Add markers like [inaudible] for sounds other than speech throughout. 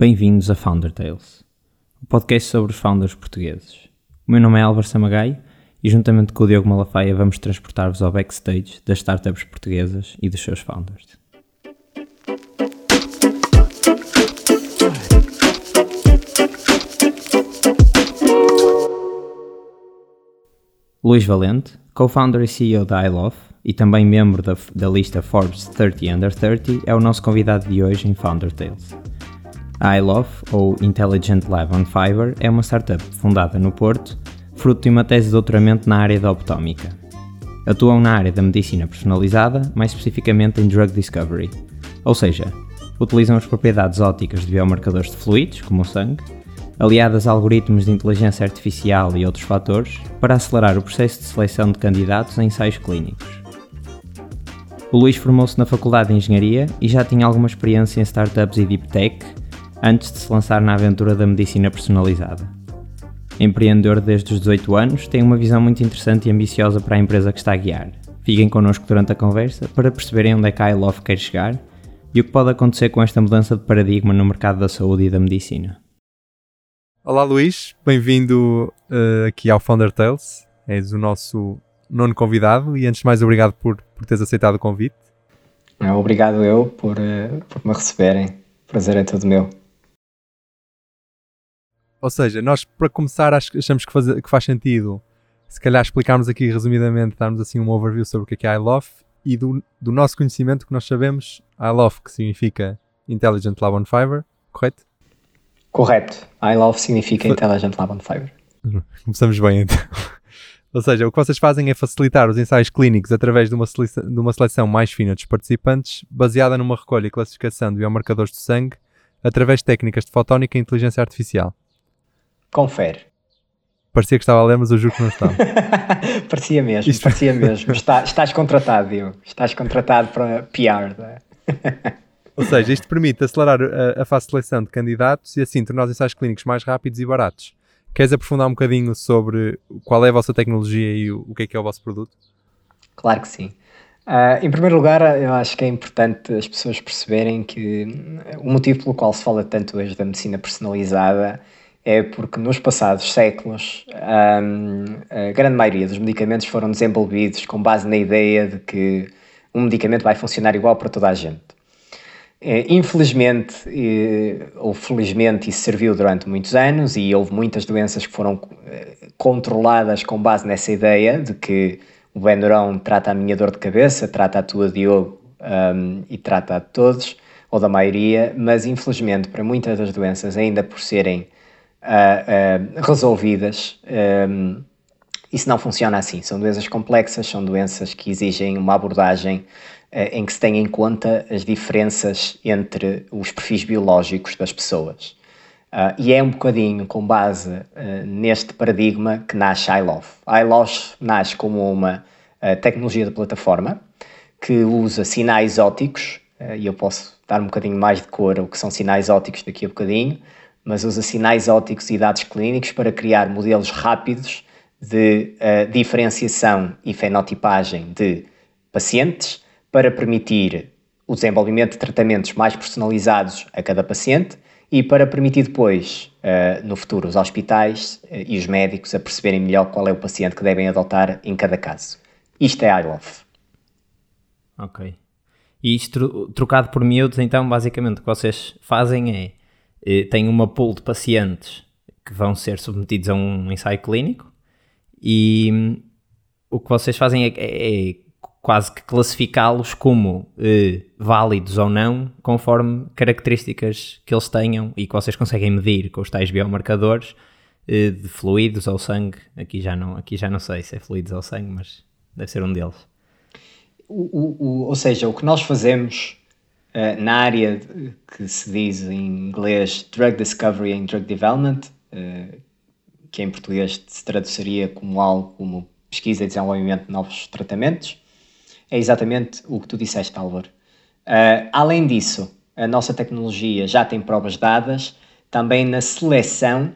Bem-vindos a Founder Tales, o podcast sobre os founders portugueses. O meu nome é Álvaro Samagai e, juntamente com o Diogo Malafaia, vamos transportar-vos ao backstage das startups portuguesas e dos seus founders. Luís Valente, co-founder e CEO da iLove e também membro da, da lista Forbes 30 Under 30, é o nosso convidado de hoje em Founder Tales. A iLove, ou Intelligent Lab on Fiber, é uma startup fundada no Porto, fruto de uma tese de doutoramento na área da optómica. Atuam na área da medicina personalizada, mais especificamente em drug discovery, ou seja, utilizam as propriedades ópticas de biomarcadores de fluidos, como o sangue, aliadas a algoritmos de inteligência artificial e outros fatores, para acelerar o processo de seleção de candidatos a ensaios clínicos. O Luís formou-se na Faculdade de Engenharia e já tinha alguma experiência em startups e deep tech, antes de se lançar na aventura da medicina personalizada. Empreendedor desde os 18 anos, tem uma visão muito interessante e ambiciosa para a empresa que está a guiar. Fiquem connosco durante a conversa para perceberem onde é que a iLove quer chegar e o que pode acontecer com esta mudança de paradigma no mercado da saúde e da medicina. Olá Luís, bem-vindo uh, aqui ao Founder Tales. És o nosso nono convidado e antes de mais obrigado por, por teres aceitado o convite. Obrigado eu por, uh, por me receberem. Prazer é todo meu. Ou seja, nós para começar achamos que, faz, que faz sentido se calhar explicarmos aqui resumidamente, darmos assim um overview sobre o que é, que é iLove e do, do nosso conhecimento que nós sabemos, iLove que significa Intelligent Lab on Fiber, correto? Correto. iLove significa Fa Intelligent Lab on Fiber. Começamos bem então. [laughs] Ou seja, o que vocês fazem é facilitar os ensaios clínicos através de uma, de uma seleção mais fina dos participantes, baseada numa recolha e classificação de biomarcadores de sangue através de técnicas de fotónica e inteligência artificial. Confere. Parecia que estava a ler, mas eu juro que não estava. [laughs] parecia mesmo, Isto... parecia mesmo. Está, [laughs] estás contratado, Diogo. Estás contratado para PR. É? [laughs] Ou seja, isto permite acelerar a, a fase de seleção de candidatos e assim tornar os ensaios clínicos mais rápidos e baratos. Queres aprofundar um bocadinho sobre qual é a vossa tecnologia e o, o que é que é o vosso produto? Claro que sim. Uh, em primeiro lugar, eu acho que é importante as pessoas perceberem que o motivo pelo qual se fala tanto hoje da medicina personalizada é porque nos passados séculos um, a grande maioria dos medicamentos foram desenvolvidos com base na ideia de que um medicamento vai funcionar igual para toda a gente. É, infelizmente, ou felizmente, isso serviu durante muitos anos e houve muitas doenças que foram eh, controladas com base nessa ideia de que o Benuron trata a minha dor de cabeça, trata a tua Diogo um, e trata a todos, ou da maioria, mas infelizmente para muitas das doenças, ainda por serem uh, uh, resolvidas, um, isso não funciona assim. São doenças complexas, são doenças que exigem uma abordagem uh, em que se tem em conta as diferenças entre os perfis biológicos das pessoas. Uh, e é um bocadinho com base uh, neste paradigma que nasce iLove. iLove nasce como uma tecnologia de plataforma que usa sinais ópticos, e eu posso dar um bocadinho mais de cor ao que são sinais ópticos daqui a bocadinho, mas usa sinais ópticos e dados clínicos para criar modelos rápidos de uh, diferenciação e fenotipagem de pacientes para permitir o desenvolvimento de tratamentos mais personalizados a cada paciente e para permitir depois, uh, no futuro, os hospitais uh, e os médicos a perceberem melhor qual é o paciente que devem adotar em cada caso. Isto é iLove. Ok. E isto trocado por miúdos, então, basicamente o que vocês fazem é tem uma pool de pacientes que vão ser submetidos a um ensaio clínico e hum, o que vocês fazem é, é, é quase que classificá-los como eh, válidos ou não, conforme características que eles tenham e que vocês conseguem medir com os tais biomarcadores eh, de fluidos ou sangue. Aqui já, não, aqui já não sei se é fluidos ou sangue, mas deve ser um deles. O, o, o, ou seja, o que nós fazemos uh, na área que se diz em inglês Drug Discovery and Drug Development, uh, que em português se traduziria como algo como pesquisa e desenvolvimento de novos tratamentos, é exatamente o que tu disseste, Álvaro. Uh, além disso, a nossa tecnologia já tem provas dadas também na seleção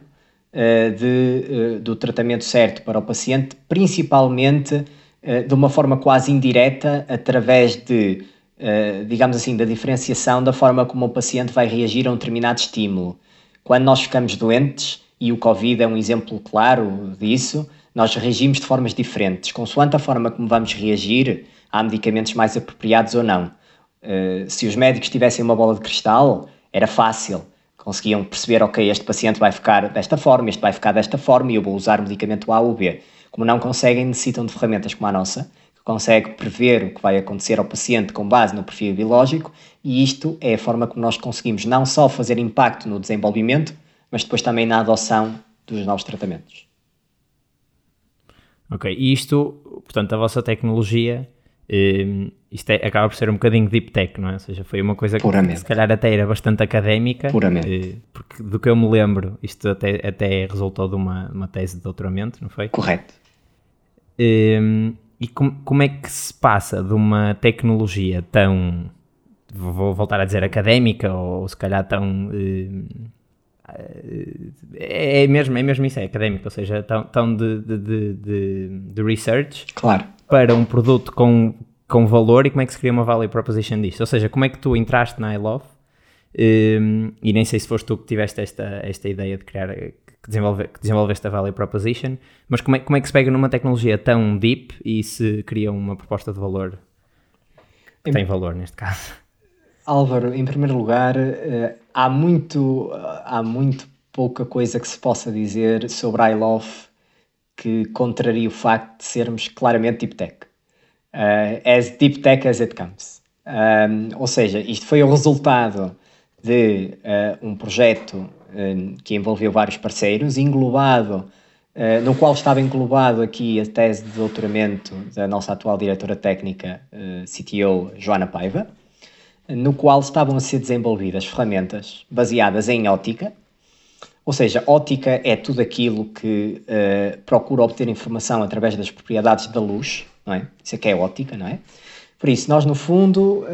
de, do tratamento certo para o paciente, principalmente de uma forma quase indireta, através de digamos assim, da diferenciação da forma como o paciente vai reagir a um determinado estímulo. Quando nós ficamos doentes, e o Covid é um exemplo claro disso, nós reagimos de formas diferentes. Consoante a forma como vamos reagir, há medicamentos mais apropriados ou não. Uh, se os médicos tivessem uma bola de cristal, era fácil. Conseguiam perceber, ok, este paciente vai ficar desta forma, este vai ficar desta forma e eu vou usar o medicamento A ou B. Como não conseguem, necessitam de ferramentas como a nossa, consegue prever o que vai acontecer ao paciente com base no perfil biológico e isto é a forma como nós conseguimos não só fazer impacto no desenvolvimento, mas depois também na adoção dos novos tratamentos. Ok, e isto, portanto, a vossa tecnologia, um, isto é, acaba por ser um bocadinho deep tech, não é? Ou seja, foi uma coisa Puramente. que se calhar até era bastante académica. Puramente. Uh, porque do que eu me lembro, isto até, até resultou de uma, uma tese de doutoramento, não foi? Correto. Um, e com, como é que se passa de uma tecnologia tão, vou voltar a dizer académica, ou se calhar tão... Uh, é mesmo, é mesmo isso, é académico, ou seja, tão, tão de, de, de, de, research claro. para um produto com, com valor e como é que se cria uma value proposition disto. Ou seja, como é que tu entraste na iLove um, e nem sei se foste tu que tiveste esta, esta ideia de criar, que, desenvolve, que desenvolveste a value proposition, mas como é, como é que se pega numa tecnologia tão deep e se cria uma proposta de valor que em, tem valor neste caso? Álvaro, em primeiro lugar, eh, há muito, há muito pouca coisa que se possa dizer sobre I Love que contraria o facto de sermos claramente deep tech. Uh, as deep tech as it comes. Um, ou seja, isto foi o resultado de uh, um projeto que envolveu vários parceiros, englobado, uh, no qual estava englobado aqui a tese de doutoramento da nossa atual diretora técnica, CTO, Joana Paiva, no qual estavam a ser desenvolvidas ferramentas baseadas em ótica, ou seja, ótica é tudo aquilo que procura obter informação através das propriedades da luz, não é? Isso é que é ótica, não é? Por isso, nós no fundo,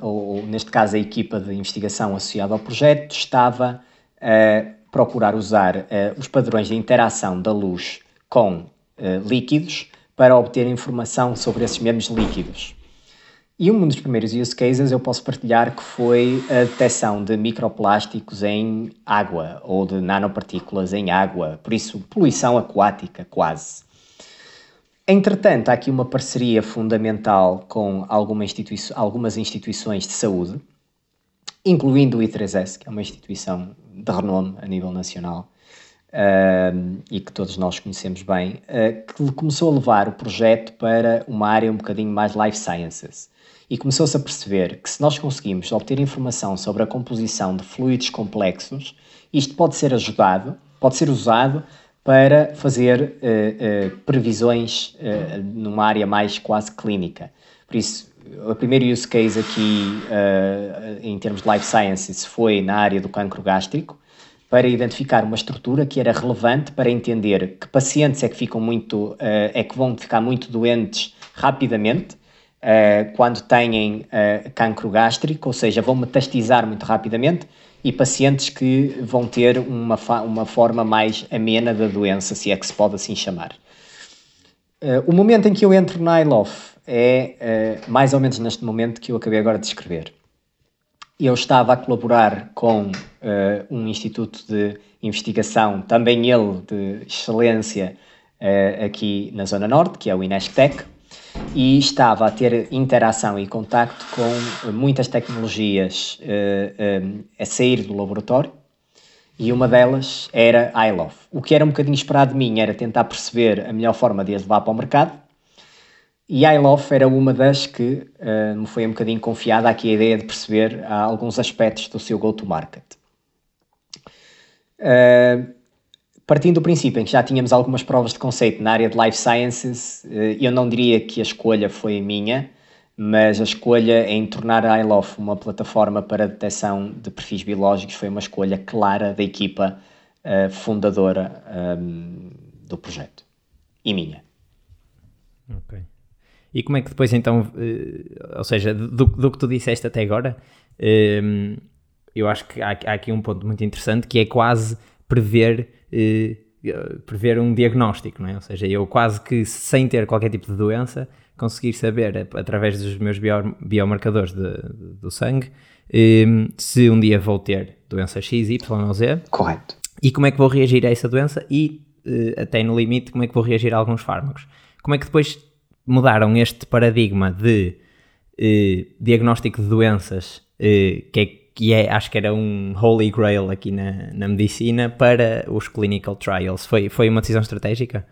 ou, neste caso a equipa de investigação associada ao projeto, estava procurar usar os padrões de interação da luz com líquidos para obter informação sobre esses mesmos líquidos. E um dos primeiros use cases eu posso partilhar que foi a detecção de microplásticos em água ou de nanopartículas em água, por isso poluição aquática quase. Entretanto, há aqui uma parceria fundamental com alguma institui algumas instituições de saúde, incluindo o I3S, que é uma instituição de renome a nível nacional uh, e que todos nós conhecemos bem, uh, que começou a levar o projeto para uma área um bocadinho mais life sciences e começou-se a perceber que se nós conseguimos obter informação sobre a composição de fluidos complexos, isto pode ser ajudado, pode ser usado para fazer uh, previsões numa área mais quase clínica. Por isso, o primeiro use case aqui em termos de life sciences foi na área do cancro gástrico, para identificar uma estrutura que era relevante para entender que pacientes é que ficam muito, é que vão ficar muito doentes rapidamente uh, quando têm uh, cancro gástrico, ou seja, vão metastizar muito rapidamente, e pacientes que vão ter uma, uma forma mais amena da doença, se é que se pode assim chamar. Uh, o momento em que eu entro na ILOF é mais ou menos neste momento que eu acabei agora de descrever. Eu estava a colaborar com um instituto de investigação, também ele de excelência, aqui na Zona Norte, que é o INESCTEC, e estava a ter interação e contacto com muitas tecnologias uh, a sair do laboratório e uma delas era a iLove. O que era um bocadinho esperado de mim era tentar perceber a melhor forma de as levar para o mercado e a iLove era uma das que uh, me foi um bocadinho confiada aqui a ideia de perceber alguns aspectos do seu go-to-market. Uh, partindo do princípio em que já tínhamos algumas provas de conceito na área de Life Sciences, eh, eu não diria que a escolha foi minha, mas a escolha em tornar a iLof uma plataforma para detecção de perfis biológicos foi uma escolha clara da equipa uh, fundadora um, ehm, do projeto e minha. Ok. E como é que depois então, uh, ou seja, do, do, que tu disseste até agora, uh, eu acho que há, há aqui um ponto muito interessante que é quase prever eh, prever um diagnóstico, não é? Ou seja, eu quase que sem ter qualquer tipo de doença, conseguir saber através dos meus bio, biomarcadores de, de, do sangue um, se um dia vou ter doença X, Y ou Z. Correto. E como é que vou reagir a essa doença e, uh, até no limite, como é que vou reagir a alguns fármacos. Como é que depois mudaram este paradigma de uh, diagnóstico de doenças, que, é, que é, acho que era um holy grail aqui na, na medicina, para os clinical trials? Foi, foi uma decisão estratégica?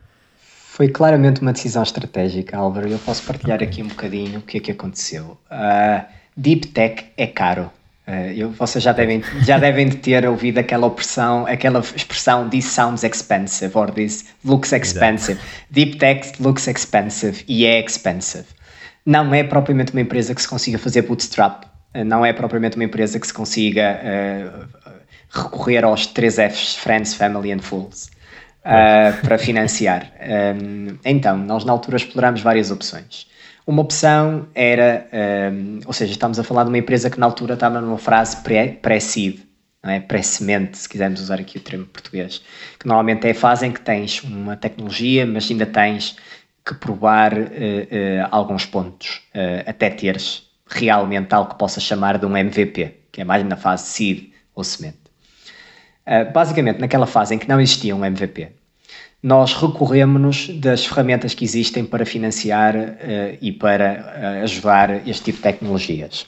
Foi claramente uma decisão estratégica, Álvaro. Eu posso partilhar aqui um bocadinho o que é que aconteceu. Uh, deep Tech é caro. Uh, eu, vocês já devem, já devem ter ouvido aquela opressão, aquela expressão this sounds expensive or this looks expensive. Deep Tech looks expensive e é expensive. Não é propriamente uma empresa que se consiga fazer bootstrap, uh, não é propriamente uma empresa que se consiga uh, recorrer aos três Fs, Friends, Family and Fools, para financiar. Um, então, nós na altura exploramos várias opções. Uma opção era, um, ou seja, estamos a falar de uma empresa que na altura estava numa frase pré-seed, é? pré-semente, se quisermos usar aqui o termo português, que normalmente é a fase em que tens uma tecnologia, mas ainda tens que provar uh, uh, alguns pontos, uh, até teres realmente algo que possa chamar de um MVP, que é mais na fase seed ou semente. basicamente, naquela fase em que não existia um MVP, nós recorremos das ferramentas que existem para financiar uh, e para uh, ajudar este tipo de tecnologias.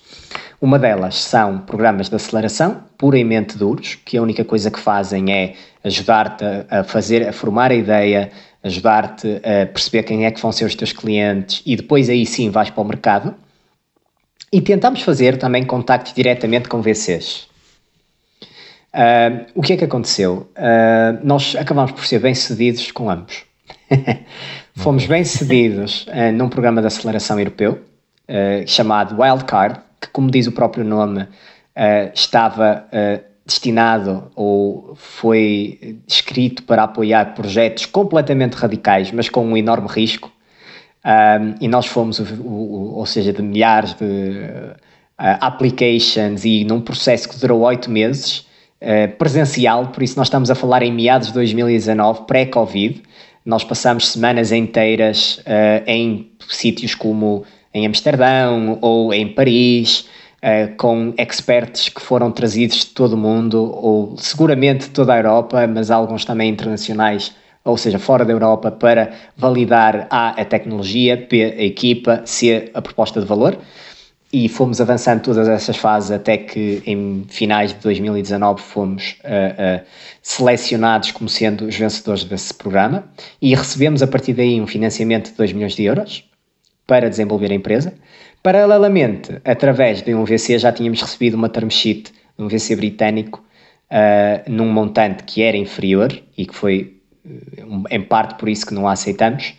Uma delas são programas de aceleração puramente duros, que a única coisa que fazem é ajudar-te a fazer, a formar a ideia, ajudar-te a perceber quem é que vão ser os teus clientes e depois aí sim vais para o mercado. E tentamos fazer também contactos diretamente com VCs. Uh, o que é que aconteceu? Uh, nós acabamos por ser bem-sucedidos com ambos. [laughs] Fomos bem-sucedidos uh, [laughs] num programa de aceleração europeu chamado Wildcard, que, como diz o próprio nome, estava destinado ou foi escrito para apoiar projetos completamente radicais, mas com um enorme risco. e nós fomos, o, o, ou seja, de milhares de applications e num processo que durou oito meses eh, presencial, por isso nós estamos a falar em meados de 2019, pré-Covid. Nós passamos semanas inteiras uh, em sítios como em Amsterdão ou em Paris, uh, com experts que foram trazidos de todo o mundo, ou seguramente de toda a Europa, mas alguns também internacionais, ou seja, fora da Europa, para validar A, a tecnologia, B, a equipa, C, a proposta de valor e fomos avançando todas essas fases até que em finais de 2019 fomos uh, uh, selecionados como sendo os vencedores desse programa e recebemos a partir daí um financiamento de 2 milhões de euros para desenvolver a empresa. Paralelamente, através de um VC, já tínhamos recebido uma term sheet de um VC britânico uh, num montante que era inferior e que foi em parte por isso que não a aceitamos.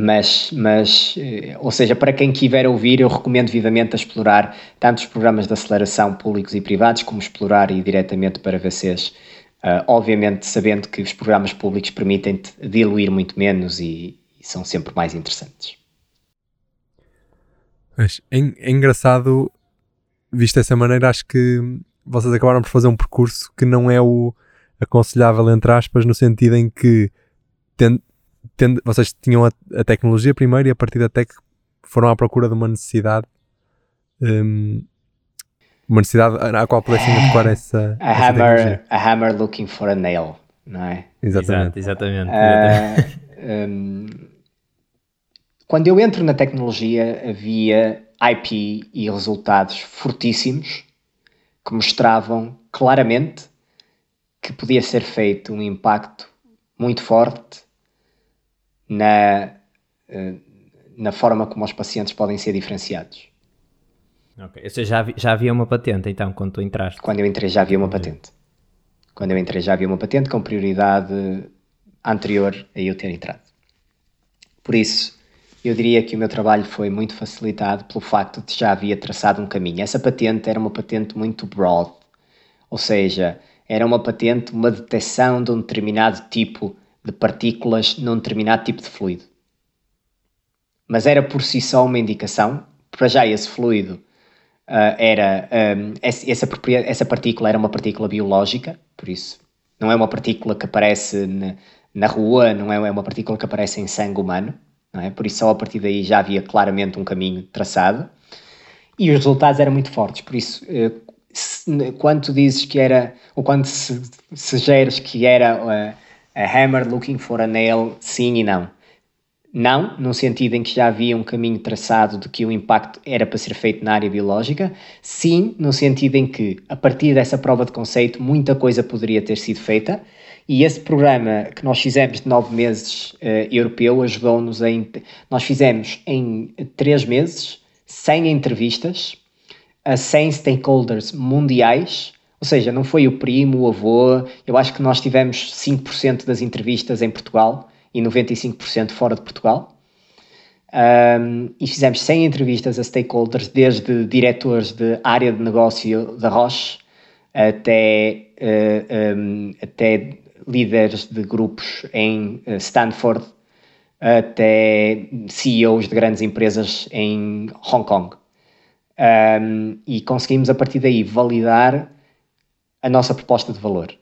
Mas, mas, eh, ou seja, para quem quiser ouvir, eu recomendo vivamente a explorar tanto os programas de aceleração públicos e privados, como explorar e diretamente para VCs. Uh, obviamente, sabendo que os programas públicos permitem-te diluir muito menos e, e, são sempre mais interessantes. Mas é, é engraçado, visto dessa maneira, acho que vocês acabaram por fazer um percurso que não é o aconselhável, entre aspas, no sentido em que tendo, vocês tinham a, a, tecnologia primeiro e a partir da tech foram à procura de uma necessidade um, uma necessidade à qual pudessem adequar essa, a essa hammer, tecnologia. A hammer looking for a nail, não é? Exatamente. exatamente. Uh, um, quando eu entro na tecnologia havia IP e resultados fortíssimos que mostravam claramente que podia ser feito um impacto muito forte na, eh, na forma como os pacientes podem ser diferenciados. Ok, ou seja, já, já havia uma patente então quando tu entraste? Quando eu entrei já havia uma patente. Quando eu entrei já havia uma patente com prioridade anterior a eu ter entrado. Por isso, eu diria que o meu trabalho foi muito facilitado pelo facto de já havia traçado um caminho. Essa patente era uma patente muito broad, ou seja, era uma patente, uma detecção de um determinado tipo de partículas num determinado tipo de fluido. Mas era por si só uma indicação, para já esse fluido uh, era, um, essa, essa partícula era uma partícula biológica, por isso Não é uma partícula que aparece na, na rua, não é, é uma partícula que aparece em sangue humano, não é? Por isso, só a partir daí já havia claramente um caminho traçado e os resultados eram muito fortes. Por isso, se, quando dizes que era, ou quando sugeres que era a, a hammer looking for a nail, sim e não. Não, no sentido em que já havia um caminho traçado de que o impacto era para ser feito na área biológica. Sim, no sentido em que, a partir dessa prova de conceito, muita coisa poderia ter sido feita. E esse programa que nós fizemos de nove meses uh, europeu ajudou-nos a. Nós fizemos em três meses 100 entrevistas a 100 stakeholders mundiais, ou seja, não foi o primo, o avô. Eu acho que nós tivemos 5% das entrevistas em Portugal e 95% fora de Portugal. Um, e fizemos 100 entrevistas a stakeholders, desde diretores de área de negócio da Roche até, uh, um, até líderes de grupos em uh, Stanford, até CEOs de grandes empresas em Hong Kong. Um, e conseguimos a partir daí validar a nossa proposta de valor.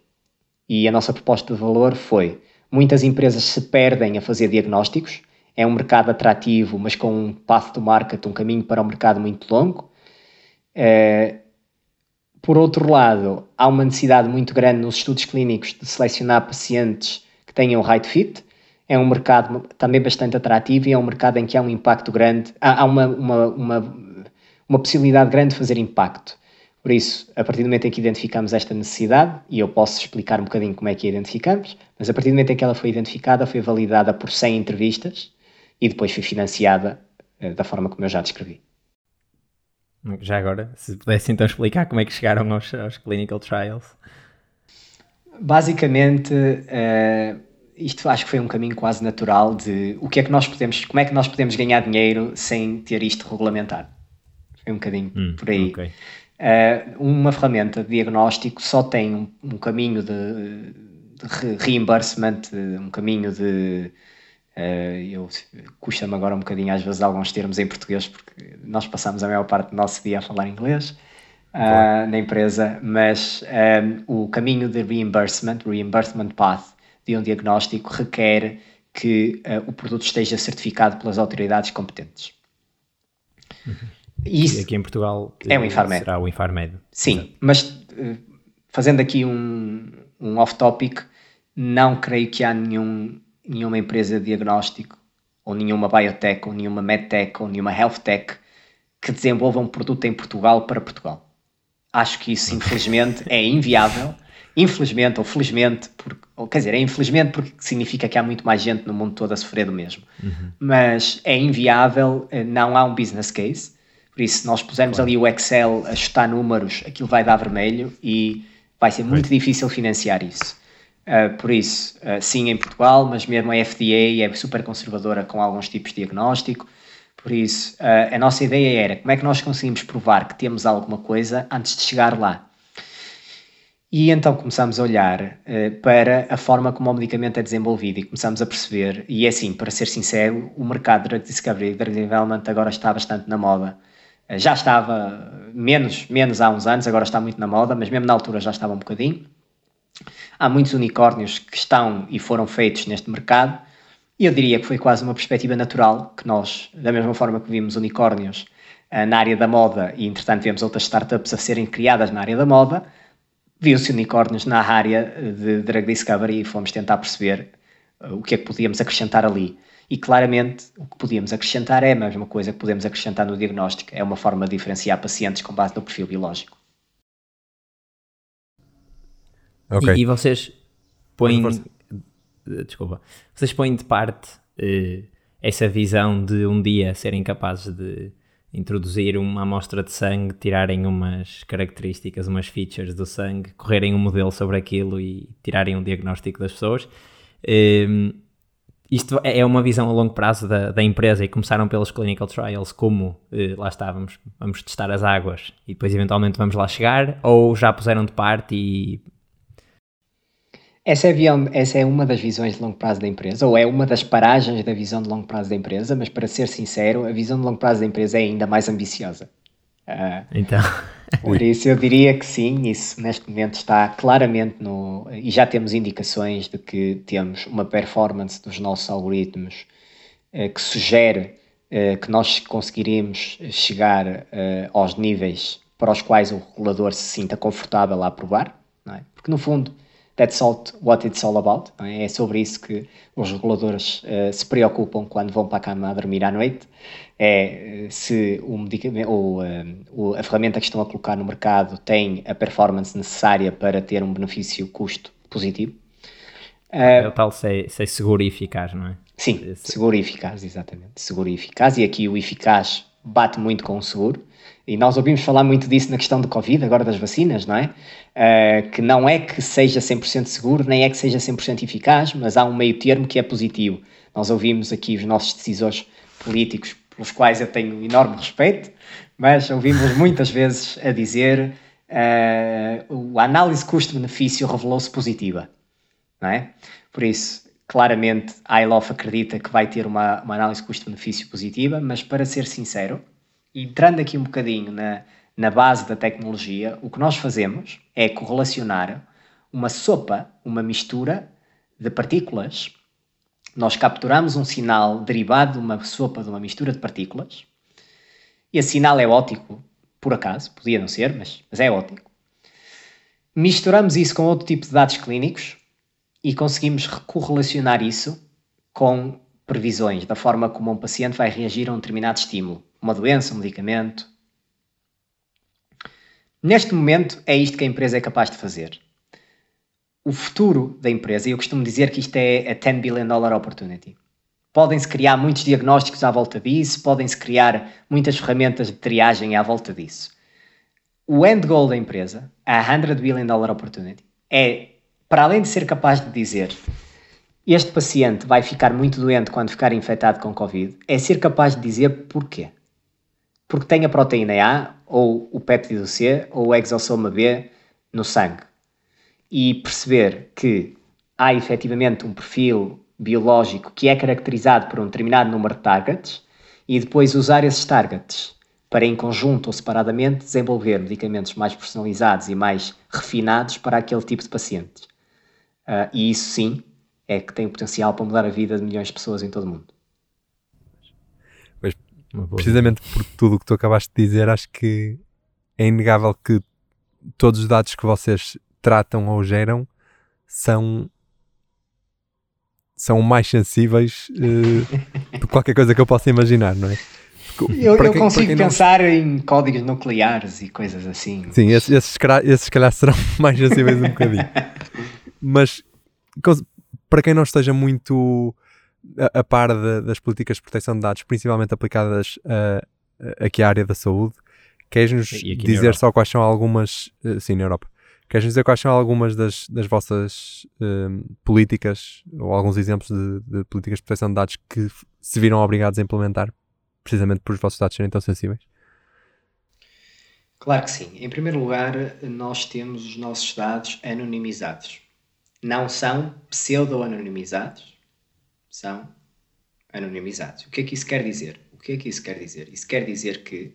E a nossa proposta de valor foi Muitas empresas se perdem a fazer diagnósticos. É um mercado atrativo, mas com um path to market, um caminho para o mercado muito longo. Uh, por outro lado, há uma necessidade muito grande nos estudos clínicos de selecionar pacientes que tenham right fit. É um mercado também bastante atrativo e é um mercado em que há um impacto grande, há, há uma, uma, uma, uma possibilidade grande de fazer impacto. Por isso, a partir do momento em que identificamos esta necessidade, e eu posso explicar um bocadinho como é que a identificamos, mas a partir do momento em que ela foi identificada, foi validada por 100 entrevistas e depois foi financiada uh, da forma como eu já descrevi. Já agora, se pudesse então explicar como é que chegaram aos, aos clinical trials. Basicamente, uh, isto acho que foi um caminho quase natural de o que é que nós podemos, como é que nós podemos ganhar dinheiro sem ter isto regulamentado. Foi um bocadinho hum, por aí. Okay. Uh, uma ferramenta de diagnóstico só tem um, um caminho de, de reimbursement, um caminho de. Uh, eu custa-me agora um bocadinho às vezes alguns termos em português porque nós passamos a maior parte do nosso dia a falar inglês uh, na empresa, mas um, o caminho de reimbursement, reimbursement path de um diagnóstico requer que uh, o produto esteja certificado pelas autoridades competentes. Uhum. Isso, aqui em Portugal é o Infarmed. será o Infarmed. Sim, Exato. mas eh, fazendo aqui um, um off-topic, não creio que há nenhum, nenhuma empresa de diagnóstico, ou nenhuma biotech, ou nenhuma medtech, ou nenhuma healthtech que desenvolva um produto em Portugal para Portugal. Acho que isso, infelizmente, é inviável. Infelizmente ou felizmente, porque, ou, quer dizer, é infelizmente porque significa que há muito mais gente no mundo todo a sofrer do mesmo. Uhum. Mas é inviável, eh, não há um business case por isso, se nós pusermos claro. ali o Excel a chutar números, aquilo vai dar vermelho e vai ser muito difícil financiar isso. Uh, por isso, uh, sim, em Portugal, mas mesmo a FDA é super conservadora com alguns tipos de diagnóstico. Por isso, uh, a nossa ideia era como é que nós conseguimos provar que temos alguma coisa antes de chegar lá. E então começamos a olhar para a forma como o medicamento é desenvolvido e começamos a perceber, e é assim, para ser sincero, o mercado de drug discovery e drug development agora está bastante na moda já estava menos, menos há uns anos, agora está muito na moda, mas mesmo na altura já estava um bocadinho. Há muitos unicórnios que estão e foram feitos neste mercado, e eu diria que foi quase uma perspectiva natural que nós, da mesma forma que vimos unicórnios uh, na área da moda e entretanto vemos outras startups a serem criadas na área da moda, viu-se unicórnios na área de drug discovery e fomos tentar perceber uh, o que é que podíamos acrescentar ali. E claramente o que podíamos acrescentar é a mesma coisa que podemos acrescentar no diagnóstico, é uma forma de diferenciar pacientes com base no perfil biológico. Okay. E, e, vocês põem. Desculpa. Vocês põem de parte uh, essa visão de um dia serem capazes de introduzir uma amostra de sangue, tirarem umas características, umas features do sangue, correrem um modelo sobre aquilo e tirarem um diagnóstico das pessoas. Uh, isto é uma visão a longo prazo da, da empresa e começaram pelos clinical trials como eh, lá estávamos, vamos testar as águas e depois eventualmente vamos lá chegar ou já puseram de parte e essa é, essa é uma das visões de longo prazo da empresa, ou é uma das paragens da visão de longo prazo da empresa, mas para ser sincero, a visão de longo prazo da empresa é ainda mais ambiciosa. Uh, então. Por isso eu diria que sim, isso neste momento está claramente no. E já temos indicações de que temos uma performance dos nossos algoritmos eh, que sugere eh, que nós conseguiríamos chegar eh, aos níveis para os quais o regulador se sinta confortável a aprovar, é? porque no fundo that's all what it's all about. É? é? sobre isso que os reguladores uh, se preocupam quando vão para a cama a dormir à noite. É eh, se o medicamento, ou, uh, a ferramenta que estão a colocar no mercado tem a performance necessária para ter um benefício-custo positivo. Uh, é o tal ser, ser seguro e eficaz, não é? Sim, seguro e eficaz, exatamente. Seguro e eficaz. E aqui o eficaz bate muito com o seguro. E nós ouvimos falar muito disso na questão do Covid, agora das vacinas, não é? Uh, que não é que seja 100% seguro, nem é que seja 100% eficaz, mas há um meio termo que é positivo. Nós ouvimos aqui os nossos decisores políticos, pelos quais eu tenho enorme respeito, mas ouvimos muitas vezes a dizer uh, a análise custo-benefício revelou-se positiva, não é? Por isso, claramente, a ILOF acredita que vai ter uma, uma análise custo-benefício positiva, mas para ser sincero, entrando aqui um bocadinho na, na base da tecnologia, o que nós fazemos é correlacionar uma sopa, uma mistura de partículas. Nós capturamos um sinal derivado de uma sopa de uma mistura de partículas. E esse sinal é óptico, por acaso, podia não ser, mas, mas é óptico. Misturamos isso com outro tipo de dados clínicos e conseguimos correlacionar isso com previsões da forma como um paciente vai reagir a um determinado estímulo uma doença, um medicamento. Neste momento, é isto que a empresa é capaz de fazer. O futuro da empresa, e eu costumo dizer que isto é a 10 billion dollar opportunity. Podem-se criar muitos diagnósticos à volta disso, podem-se criar muitas ferramentas de triagem à volta disso. O end goal da empresa, a 100 billion dollar opportunity, é, para além de ser capaz de dizer este paciente vai ficar muito doente quando ficar infectado com Covid, é ser capaz de dizer porquê porque tem a proteína A, ou o péptido C, ou o exosoma B no sangue. E perceber que há efetivamente um perfil biológico que é caracterizado por um determinado número de targets e depois usar esses targets para, em conjunto ou separadamente, desenvolver medicamentos mais personalizados e mais refinados para aquele tipo de pacientes. Uh, e isso sim é que tem o potencial para mudar a vida de milhões de pessoas em todo o mundo precisamente por tudo o que tu acabaste de dizer, acho que é inegável que todos os dados que vocês tratam ou geram são são mais sensíveis uh, por qualquer coisa que eu possa imaginar, não é? Eu, [laughs] eu quem, consigo pensar não... em códigos nucleares e coisas assim. Sim, esses, esses, esses se calhar serão [laughs] mais sensíveis um bocadinho. [laughs] Mas para quem não esteja muito a, a par de, das políticas de proteção de dados, principalmente aplicadas uh, aqui à área da saúde, queres-nos dizer só quais são algumas, uh, sim, na Europa, queres-nos dizer quais são algumas das, das vossas uh, políticas ou alguns exemplos de, de, políticas de proteção de dados que se viram obrigados a implementar precisamente por os vossos dados serem tão sensíveis? Claro que sim. Em primeiro lugar, nós temos os nossos dados anonimizados. Não são pseudo-anonimizados, são anonimizados. O que é que isso quer dizer? O que é que isso quer dizer? Isso quer dizer que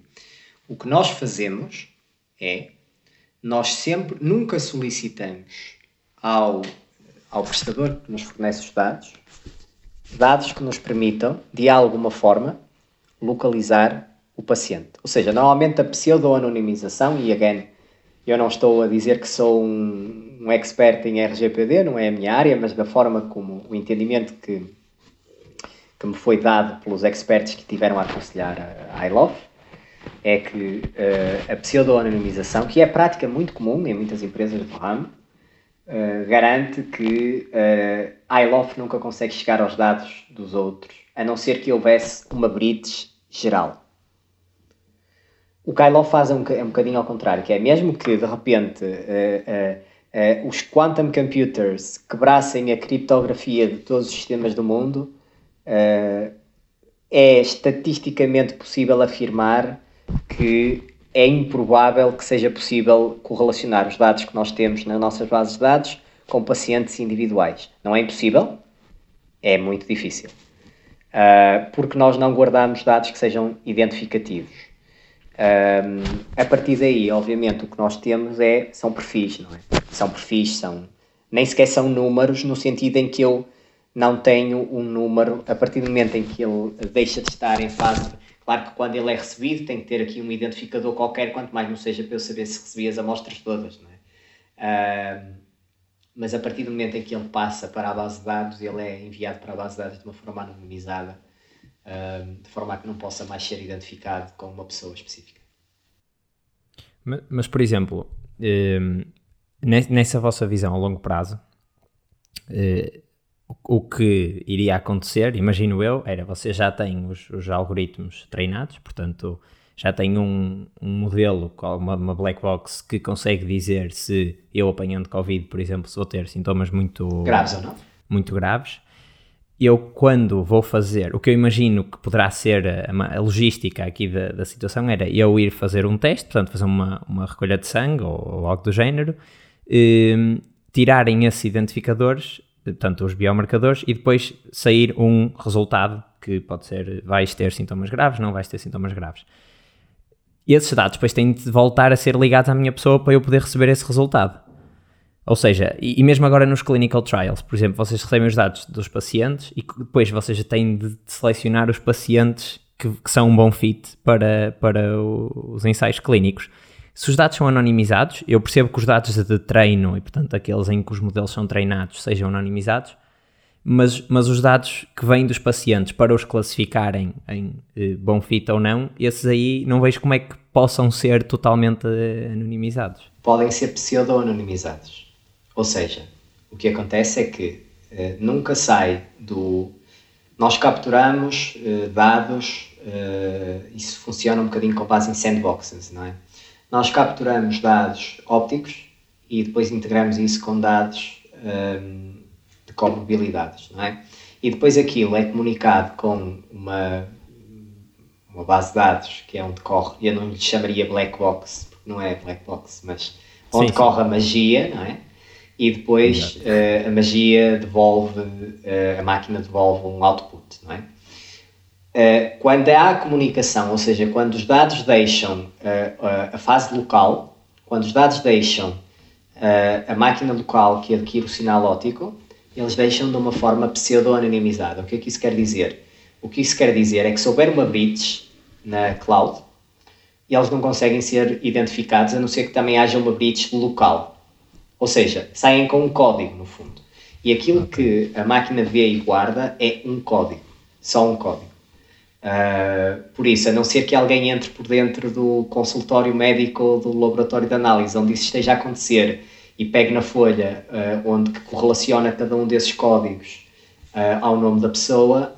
o que nós fazemos é nós sempre, nunca solicitamos ao, ao prestador que nos fornece os dados, dados que nos permitam, de alguma forma, localizar o paciente. Ou seja, normalmente a pseudo-anonimização, e again, eu não estou a dizer que sou um, um expert em RGPD, não é a minha área, mas da forma como o entendimento que que me foi dado pelos experts que tiveram a aconselhar a iLove é que uh, a pseudo-anonimização, que é prática muito comum em muitas empresas do ramo, uh, garante que uh, a iLove nunca consegue chegar aos dados dos outros, a não ser que houvesse uma breach geral. O iLove faz é um, é um bocadinho ao contrário, que é mesmo que de repente os quantum computers quebrassem a criptografia de todos os sistemas do mundo, uh, é estatisticamente possível afirmar que é improvável que seja possível correlacionar os dados que nós temos nas nossas bases de dados com pacientes individuais. Não é impossível, é muito difícil. Uh, porque nós não guardamos dados que sejam identificativos. Um, a partir daí, obviamente, o que nós temos é, são perfis, não é? São perfis, são, nem sequer são números, no sentido em que eu não tenho um número, a partir do momento em que ele deixa de estar em fase. Claro que quando ele é recebido tem que ter aqui um identificador qualquer, quanto mais não seja para eu saber se recebi as amostras todas, não é? Um, mas a partir do momento em que ele passa para a base de dados, ele é enviado para a base de dados de uma forma anonimizada de forma a que não possa mais ser identificado com uma pessoa específica. Mas, mas por exemplo, nessa vossa visão a longo prazo, eh, o que iria acontecer, imagino eu, era você já tem os, os algoritmos treinados, portanto já tem um, um modelo, uma, uma, black box que consegue dizer se eu apanhando Covid, por exemplo, se vou ter sintomas muito graves ou não. Muito graves eu quando vou fazer, o que eu imagino que poderá ser a, a logística aqui da, da, situação era eu ir fazer um teste, portanto fazer uma, uma recolha de sangue ou, ou algo do género, eh, tirarem esses identificadores, portanto os biomarcadores, e depois sair um resultado que pode ser vais ter sintomas graves, não vais ter sintomas graves. E esses dados depois têm de voltar a ser ligados à minha pessoa para eu poder receber esse resultado. Ou seja, e, e, mesmo agora nos clinical trials, por exemplo, vocês recebem os dados dos pacientes e depois vocês têm de selecionar os pacientes que, que são um bom fit para, para os ensaios clínicos. Se os dados são anonimizados, eu percebo que os dados de treino e, portanto, aqueles em que os modelos são treinados sejam anonimizados, mas, mas os dados que vêm dos pacientes para os classificarem em eh, bom fit ou não, esses aí não vejo como é que possam ser totalmente eh, anonimizados. Podem ser pseudo-anonimizados. Ou seja, o que acontece é que uh, nunca sai do. Nós capturamos uh, dados, uh, isso funciona um bocadinho com base em sandboxes, não é? Nós capturamos dados ópticos e depois integramos isso com dados ehm, de comobilidades, não é? E depois aquilo é comunicado com uma, uma base de dados que é onde corre, eu não lhe chamaria black box, porque não é black box, mas onde sim, corre sim. a magia, não é? e depois uh, a magia devolve, uh, a máquina devolve um output, não é? Uh, quando há comunicação, ou seja, quando os dados deixam a fase local, quando os dados deixam a máquina local que adquire o sinal óptico, eles deixam de uma forma pseudo-anonimizada. O que é que isso quer dizer? O que isso quer dizer é que se houver uma breach na cloud, eles não conseguem ser identificados, a não ser que também haja uma breach local. Ou seja, saem com um código, no fundo. E aquilo que a máquina vê e guarda é um código, só um código. Uh, por isso, a não ser que alguém entre por dentro do consultório médico ou do laboratório de análise onde isso esteja a acontecer e pegue na folha uh, onde correlaciona cada um desses códigos uh, ao nome da pessoa,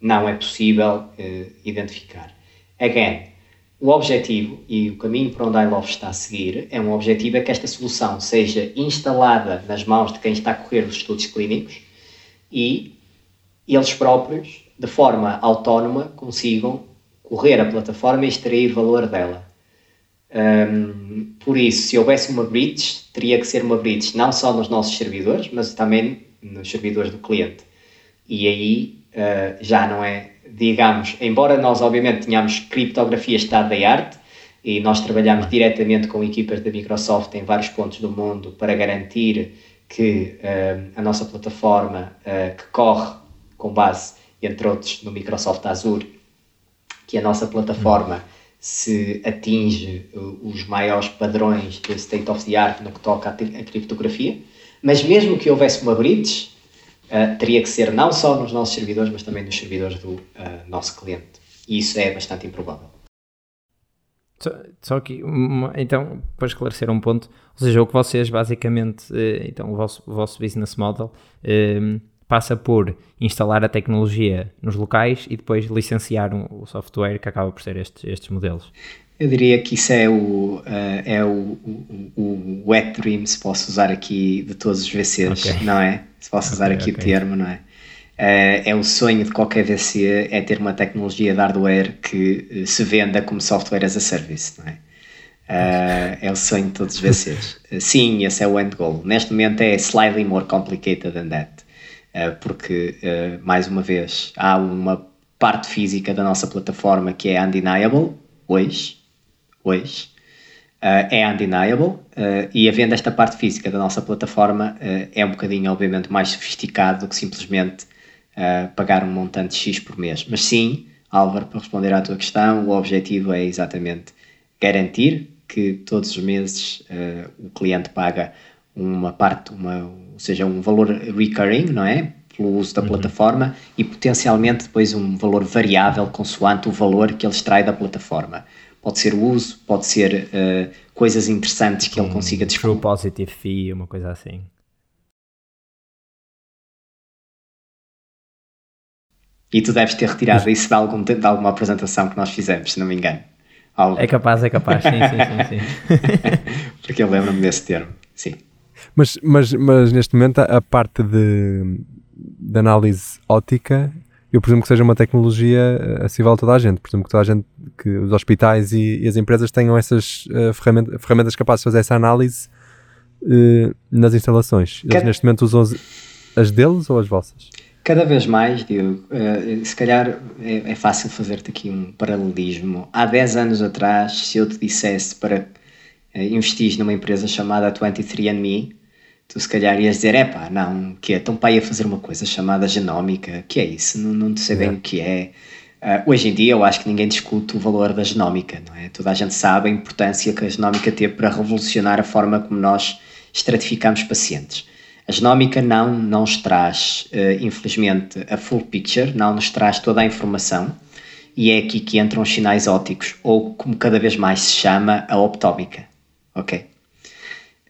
não é possível identificar. Again, o objetivo e o caminho para onde a iLove está a seguir é um objetivo é que esta solução seja instalada nas mãos de quem está a correr os estudos clínicos e eles próprios, de forma autónoma, consigam correr a plataforma e extrair valor dela. Um, por isso, se houvesse uma breach, teria que ser uma breach não só nos nossos servidores, mas também nos servidores do cliente. E aí uh, já não é digamos, embora nós obviamente tenhamos criptografia estado da arte e nós trabalhamos diretamente com equipas da Microsoft em vários pontos do mundo para garantir que uh, a nossa plataforma uh, que corre com base, entre outros, no Microsoft Azure, que a nossa plataforma se atinge os maiores padrões de state of the art no que toca à, criptografia, mas mesmo que houvesse uma breach, uh, teria que ser não só nos nossos servidores, mas também nos servidores do uh, nosso cliente. E isso é bastante improvável. Só, só que, então, para esclarecer um ponto, ou seja, o que vocês basicamente, eh, então, o vosso, o vosso business model passa por instalar a tecnologia nos locais e depois licenciar um, o software que acaba por ser estes, estes modelos. Eu diria que isso é o, uh, é o, o, o, wet dream, se posso usar aqui, de todos os VCs, okay. não é? Se posso usar okay, aqui okay. o termo, não é? Uh, é o sonho de qualquer VC é ter uma tecnologia de hardware que uh, se venda como software as a service, não é? Uh, é o sonho de todos os VCs. [laughs] sim, esse é o end goal. Neste momento é slightly more complicated than that, porque, mais uma vez, há uma parte física da nossa plataforma que é undeniable, hoje, hoje, uh, é undeniable uh, e havendo esta parte física da nossa plataforma uh, é um bocadinho, obviamente, mais sofisticado do que simplesmente pagar um montante X por mês. Mas sim, Álvaro, para responder à tua questão, o objetivo é exatamente garantir que todos os meses o cliente paga uma parte, uma, ou seja, um valor recurring, não é? Pelo uso da uhum. plataforma e potencialmente depois um valor variável consoante o valor que ele extrai da plataforma. Pode ser o uso, pode ser uh, coisas interessantes que um ele consiga descobrir. True positive fee, uma coisa assim. E tu deves ter retirado Mas... isso de, algum, de alguma apresentação que nós fizemos, se não me engano. Algo. É capaz, é capaz, sim, sim, sim. sim. [laughs] Porque eu lembro-me desse termo, sim. Mas, mas, mas neste momento a parte de, de análise ótica eu presumo que seja uma tecnologia eh, acessível a toda a gente. Presumo que toda a gente, que os hospitais e, e as empresas tenham essas uh, ferramentas, ferramentas capazes de fazer essa análise uh, nas instalações. Eles Cada... neste momento usam as, as, deles ou as vossas? Cada vez mais, Diogo, uh, se calhar é, é fácil fazer-te aqui um paralelismo. Há 10 anos atrás, se eu te dissesse para investir numa empresa chamada 23andMe, tu se calhar ias dizer, é pá, não, que é, então pai a fazer uma coisa chamada genómica, que é isso, não, não sei bem o que é. Uh, hoje em dia eu acho que ninguém discute o valor da genómica, não é? Toda a gente sabe a importância que a genómica teve para revolucionar a forma como nós estratificamos pacientes. A genómica não, não nos traz, uh, infelizmente, a full picture, não nos traz toda a informação, e é aqui que entram os sinais ópticos, ou como cada vez mais se chama, a optómica. Ok?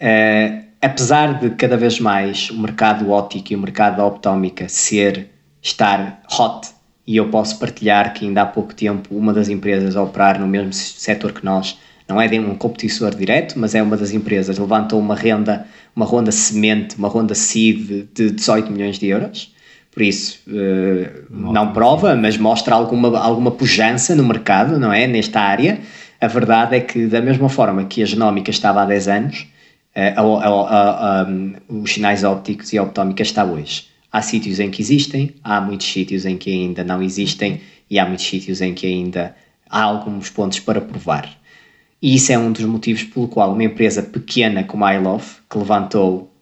Uh, apesar de cada vez mais o mercado óptico e o mercado da optómica ser, estar hot, e eu posso partilhar que ainda há pouco tempo uma das empresas a operar no mesmo setor que nós, não é de um competidor direto, mas é uma das empresas, levantou uma renda, uma ronda semente, uma ronda seed de 18 milhões de euros. Por isso, uh, não prova, mas mostra alguma, alguma pujança no mercado, não é? Nesta área. A verdade é que, da mesma forma que a genómica estava há 10 anos, a, a, os sinais ópticos e a optómica está hoje. Há sítios em que existem, há muitos sítios em que ainda não existem e há muitos sítios em que ainda há alguns pontos para provar. E isso é um dos motivos pelo qual uma empresa pequena como a iLove, que levantou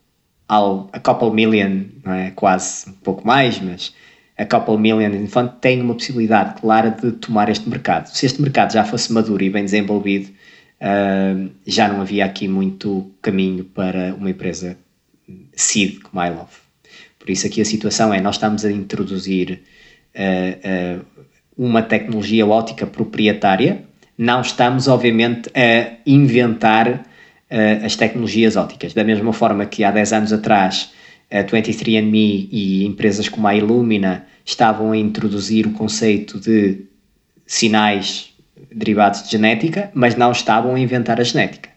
ao, a couple million, é? quase um pouco mais, mas a couple million in fund, tem uma possibilidade clara de tomar este mercado. Se este mercado já fosse maduro e bem desenvolvido, já não havia aqui muito caminho para uma empresa seed como a iLove. Por isso aqui a situação é, nós estamos a introduzir uh, uh, uma tecnologia ótica proprietária, não estamos obviamente a inventar as tecnologias óticas. Da mesma forma que há 10 anos atrás a 23andMe e empresas como a Illumina estavam a introduzir o conceito de sinais derivados de genética, mas não estavam a inventar a genética.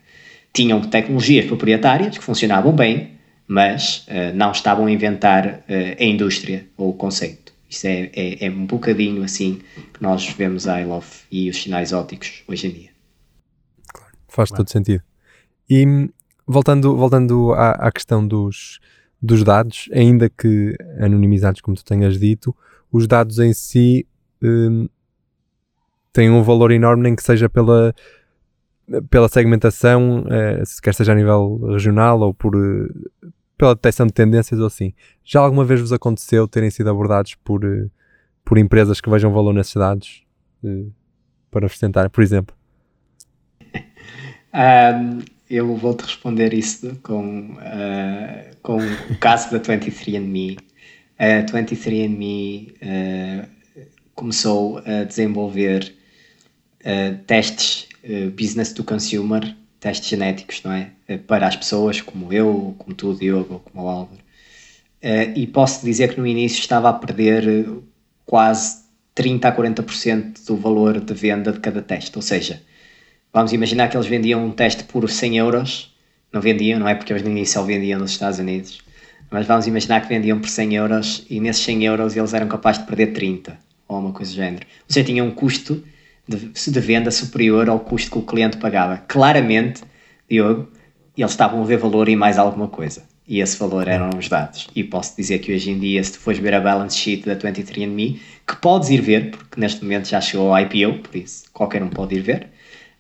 Tinham tecnologias proprietárias que funcionavam bem, mas uh, não estavam a inventar uh, a indústria ou o conceito. Isso é, é, é, um bocadinho assim que nós vemos a iLove e os sinais ópticos hoje em dia. Claro, faz todo sentido. E voltando, voltando à, à questão dos, dos dados, ainda que anonimizados, como tu tenhas dito, os dados em si hum, tem um valor enorme, nem que seja pela, pela segmentação, eh, se quer seja a nível regional ou por, eh, pela detecção de tendências ou assim. Já alguma vez vos aconteceu terem sido abordados por, eh, por empresas que vejam valor nesses dados para sustentar, por exemplo? [laughs] Um, eu vou-te responder isso com, uh, com o caso da 23andMe. A 23andMe uh, começou a desenvolver uh, testes uh, business to consumer, testes genéticos, não é? Uh, para as pessoas como eu, como tu, Diogo, como o Álvaro. e posso dizer que no início estava a perder quase 30 a 40% do valor de venda de cada teste. Ou seja, vamos imaginar que eles vendiam um teste por 100 euros. Não vendiam, não é? Porque eles no início só vendiam nos Estados Unidos. Mas vamos imaginar que vendiam por 100 euros e nesses 100 euros eles eram capazes de perder 30 ou uma coisa do género. Ou seja, tinham um custo de, de venda superior ao custo que o cliente pagava. Claramente, Diogo, eles estavam a ver valor em mais alguma coisa. E esse valor eram os dados. E posso dizer que hoje em dia, se tu fores ver a balance sheet da 23andMe, que podes ir ver, porque neste momento já chegou ao IPO, por isso qualquer um pode ir ver,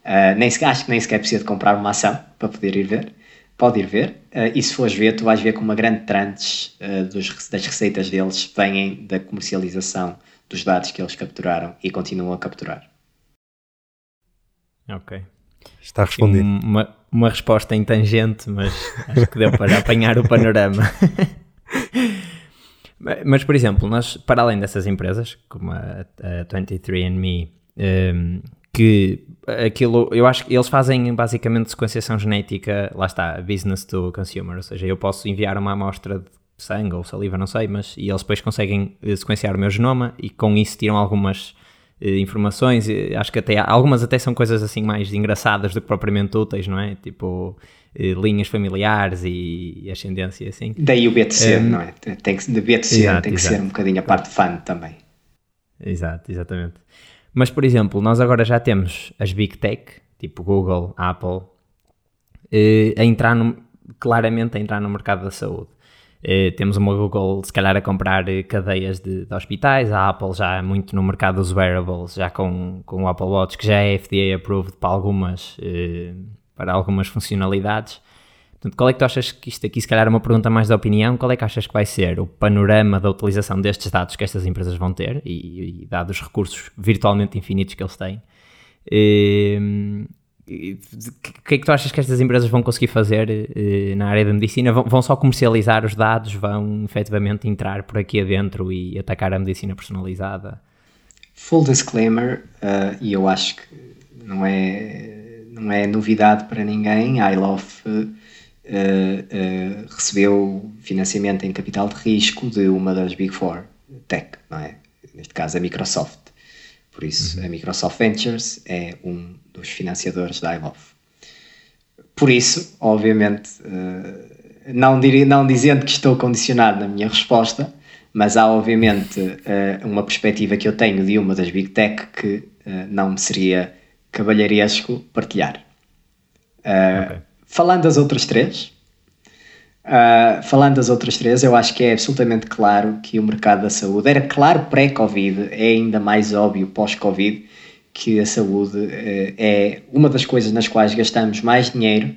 Uh, nem acho que nem sequer precisa de comprar uma ação para poder ir ver. Pode ir ver. Uh, e se fores ver, tu vais ver que uma grande tranche uh, dos, das receitas deles vêm da comercialização dos dados que eles capturaram e continuam a capturar. Ok. Está respondido. Uma, uma resposta em tangente, mas acho que deu para apanhar o panorama. [laughs] mas, por exemplo, nós, para além dessas empresas, como a, a 23andMe, um, que aquilo, eu acho que eles fazem basicamente sequenciação genética, lá está, business to consumer, ou seja, eu posso enviar uma amostra de sangue ou saliva, não sei, mas e eles depois conseguem eh, sequenciar o meu genoma e com isso tiram algumas informações, acho que até algumas até são coisas assim mais engraçadas do que propriamente úteis, não é? Tipo eh, linhas familiares e, ascendência assim. Daí o B2C, um, não é? Tem que, de B2C exato, tem que exato. ser um bocadinho a parte fã também. Exato, exatamente. Mas, por exemplo, nós agora já temos as Big Tech, tipo Google, Apple, eh, a entrar no, claramente a entrar no mercado da saúde. Uh, temos uma Google, se calhar, a comprar eh, cadeias de, de, hospitais, a Apple já muito no mercado dos wearables, já com, com o Apple Watch, que já é FDA approved para algumas, uh, para algumas funcionalidades. Portanto, qual é que tu achas que isto aqui, se calhar, é uma pergunta mais da opinião, qual é que achas que vai ser o panorama da utilização destes dados que estas empresas vão ter, e, e dados os recursos virtualmente infinitos que eles têm, o que é que tu achas que estas empresas vão conseguir fazer uh, na área da medicina? Vão, vão, só comercializar os dados? Vão efetivamente entrar por aqui adentro e atacar a medicina personalizada? Full disclaimer, uh, e eu acho que não é, não é novidade para ninguém, a iLove uh, recebeu financiamento em capital de risco de uma das Big Four Tech, não é? neste caso a Microsoft. Por isso, uhum. a Microsoft Ventures é um dos financiadores da iLove. Por isso, obviamente, eh, não, diria, não dizendo que estou condicionado na minha resposta, mas há obviamente eh, uma perspectiva que eu tenho de uma das Big Tech que eh, não me seria cavalheiresco partilhar. Okay. Falando das outras três, Uh, falando das outras três, eu acho que é absolutamente claro que o mercado da saúde era claro pré-Covid, é ainda mais óbvio pós-Covid que a saúde uh, é uma das coisas nas quais gastamos mais dinheiro.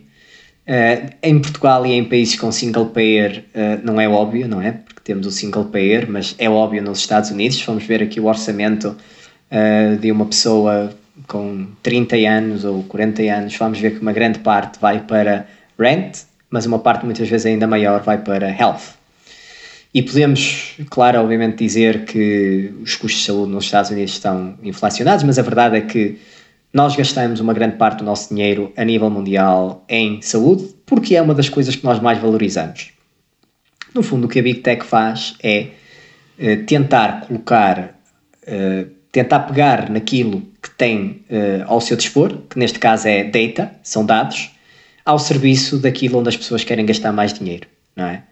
Uh, em Portugal e em países com single payer não é óbvio, não é? Porque temos o single payer, mas é óbvio nos Estados Unidos. Vamos ver aqui o orçamento de uma pessoa com 30 anos ou 40 anos, vamos ver que uma grande parte vai para rent, mas uma parte muitas vezes ainda maior vai para health. E podemos, claro, obviamente dizer que os custos de saúde nos Estados Unidos estão inflacionados, mas a verdade é que nós gastamos uma grande parte do nosso dinheiro a nível mundial em saúde, porque é uma das coisas que nós mais valorizamos. No fundo, o que a Big Tech faz é uh, tentar colocar, uh, tentar pegar naquilo que tem uh, ao seu dispor, que neste caso é data, são dados, ao serviço daquilo onde as pessoas querem gastar mais dinheiro, não é?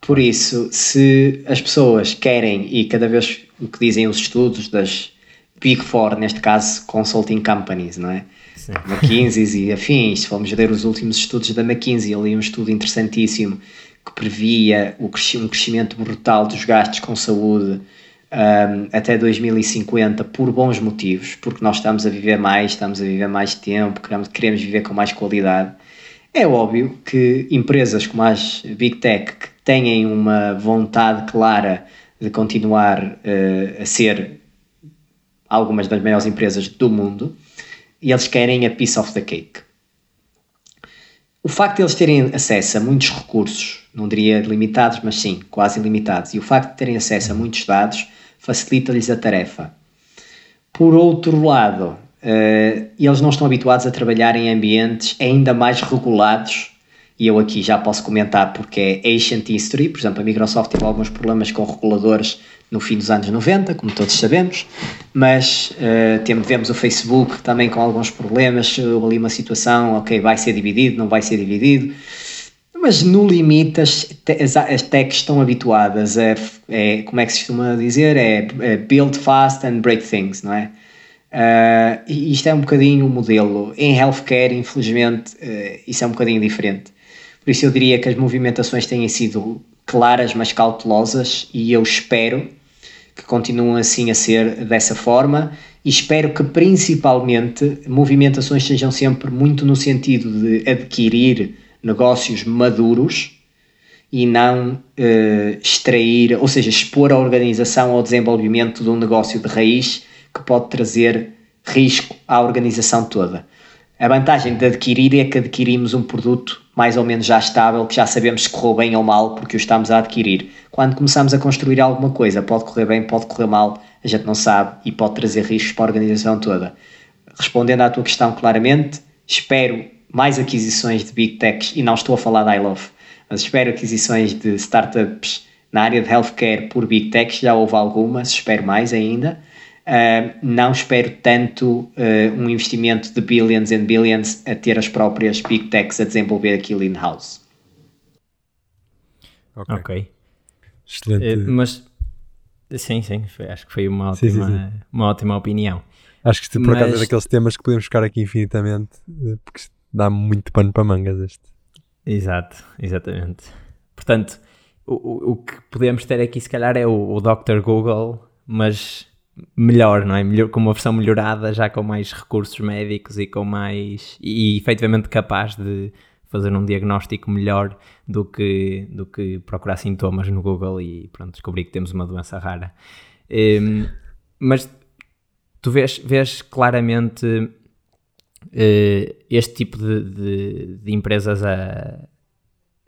Por isso, se as pessoas querem, e cada vez o que dizem os estudos das Big Four, neste caso consulting companies, não é? Sim. [laughs] McKinsey e afins, se formos ler os últimos estudos da McKinsey, ali um estudo interessantíssimo que previa o um crescimento brutal dos gastos com saúde um, até 2050 por bons motivos, porque nós estamos a viver mais, estamos a viver mais tempo, queremos, queremos viver com mais qualidade é óbvio que empresas como as Big Tech, que têm uma vontade clara de continuar uh, a ser algumas das maiores empresas do mundo, e eles querem a piece of the cake. O facto de eles terem acesso a muitos recursos, não diria limitados, mas sim, quase ilimitados, e o facto de terem acesso a muitos dados facilita-lhes a tarefa. Por outro lado, uh, eles não estão habituados a trabalhar em ambientes ainda mais regulados. E eu aqui já posso comentar porque é Ancient History. Por exemplo, a Microsoft teve alguns problemas com reguladores no fim dos anos 90, como todos sabemos, mas uh, temos, vemos o Facebook também com alguns problemas. Ali uma situação, ok, vai ser dividido, não vai ser dividido. Mas no limite as, as, as techs estão habituadas a, é, como é que se costuma dizer, é, é build fast and break things, não é? Uh, isto é um bocadinho o um modelo. Em healthcare, infelizmente, uh, isso é um bocadinho diferente. Por isso eu diria que as movimentações têm sido claras, mas cautelosas, e eu espero que continuam assim a ser dessa forma e espero que principalmente movimentações sejam sempre muito no sentido de adquirir negócios maduros e não uh, extrair, ou seja, expor a organização ao desenvolvimento de um negócio de raiz que pode trazer risco à organização toda. A vantagem de adquirir é que adquirimos um produto mais ou menos já estável, que já sabemos se correu bem ou mal porque o estamos a adquirir. Quando começamos a construir alguma coisa, pode correr bem, pode correr mal, a gente não sabe e pode trazer riscos para a organização toda. Respondendo à tua questão claramente, espero mais aquisições de big techs, e não estou a falar da iLove, mas espero aquisições de startups na área de healthcare por big techs, já houve algumas, espero mais ainda. Uh, não espero tanto uh, um investimento de billions and billions a ter as próprias big techs a desenvolver aquilo in-house. Ok. okay. Excelente. Uh, mas, sim, sim, foi, acho que foi uma ótima, sim, sim, sim. Uma ótima opinião. Acho que este, por mas... acaso, é daqueles temas que podemos ficar aqui infinitamente, porque dá muito pano para mangas este. Exato, exatamente. Portanto, o, o, o que podemos ter aqui, se calhar, é o, o Dr. Google, mas melhor, não é? Melhor, com uma versão melhorada, já com mais recursos médicos e com mais. e, e efetivamente capaz de fazer um diagnóstico melhor do que, do que procurar sintomas no Google e pronto, descobrir que temos uma doença rara. Um, ehm, mas tu vês, vês claramente uh, este tipo de, de, de empresas a,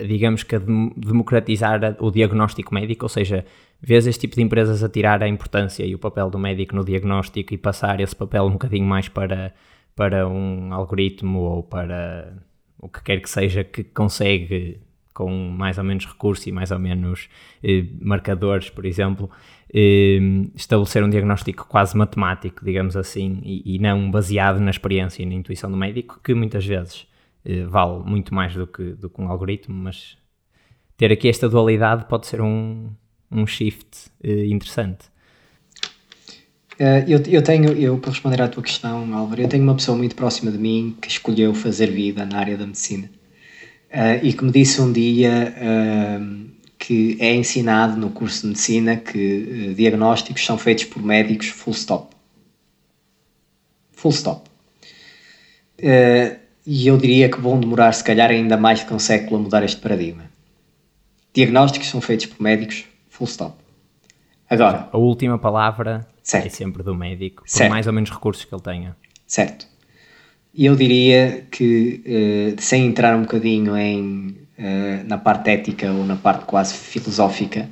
digamos que a democratizar o diagnóstico médico, ou seja, vês este tipo de empresas a tirar a importância e o papel do médico no diagnóstico e passar esse papel um bocadinho mais para, para um algoritmo ou para o que quer que seja que consegue com mais ou menos recurso e mais ou menos eh, marcadores, por exemplo, eh, estabelecer um diagnóstico quase matemático, digamos assim, e, e, não baseado na experiência e na intuição do médico, que muitas vezes eh, vale muito mais do que, do que um algoritmo, mas ter aqui esta dualidade pode ser um, um shift uh, interessante. Uh, eu, eu tenho, eu para responder à tua questão, Álvaro, eu tenho uma pessoa muito próxima de mim que escolheu fazer vida na área da medicina uh, e que me disse um dia que é ensinado no curso de medicina que diagnósticos são feitos por médicos full stop. Full stop. E eu diria que vão demorar, se calhar, ainda mais do que um século a mudar este paradigma. Diagnósticos são feitos por médicos Full stop. Agora. A última palavra certo. é sempre do médico, por certo. mais ou menos recursos que ele tenha. Certo. E eu diria que, uh, sem entrar um bocadinho em, uh, na parte ética ou na parte quase filosófica,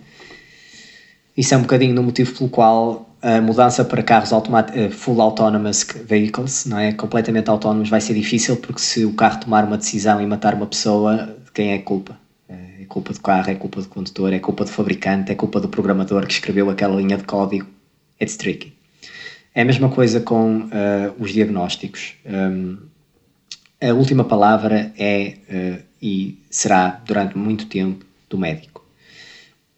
isso é um bocadinho no motivo pelo qual a mudança para carros uh, full autonomous vehicles, não é? completamente autónomos, vai ser difícil porque se o carro tomar uma decisão e matar uma pessoa, quem é a culpa? culpa do carro, é culpa do condutor, é culpa do fabricante, é culpa do programador que escreveu aquela linha de código. It's tricky. É a mesma coisa com uh, os diagnósticos. Um, a última palavra é uh, e será durante muito tempo do médico.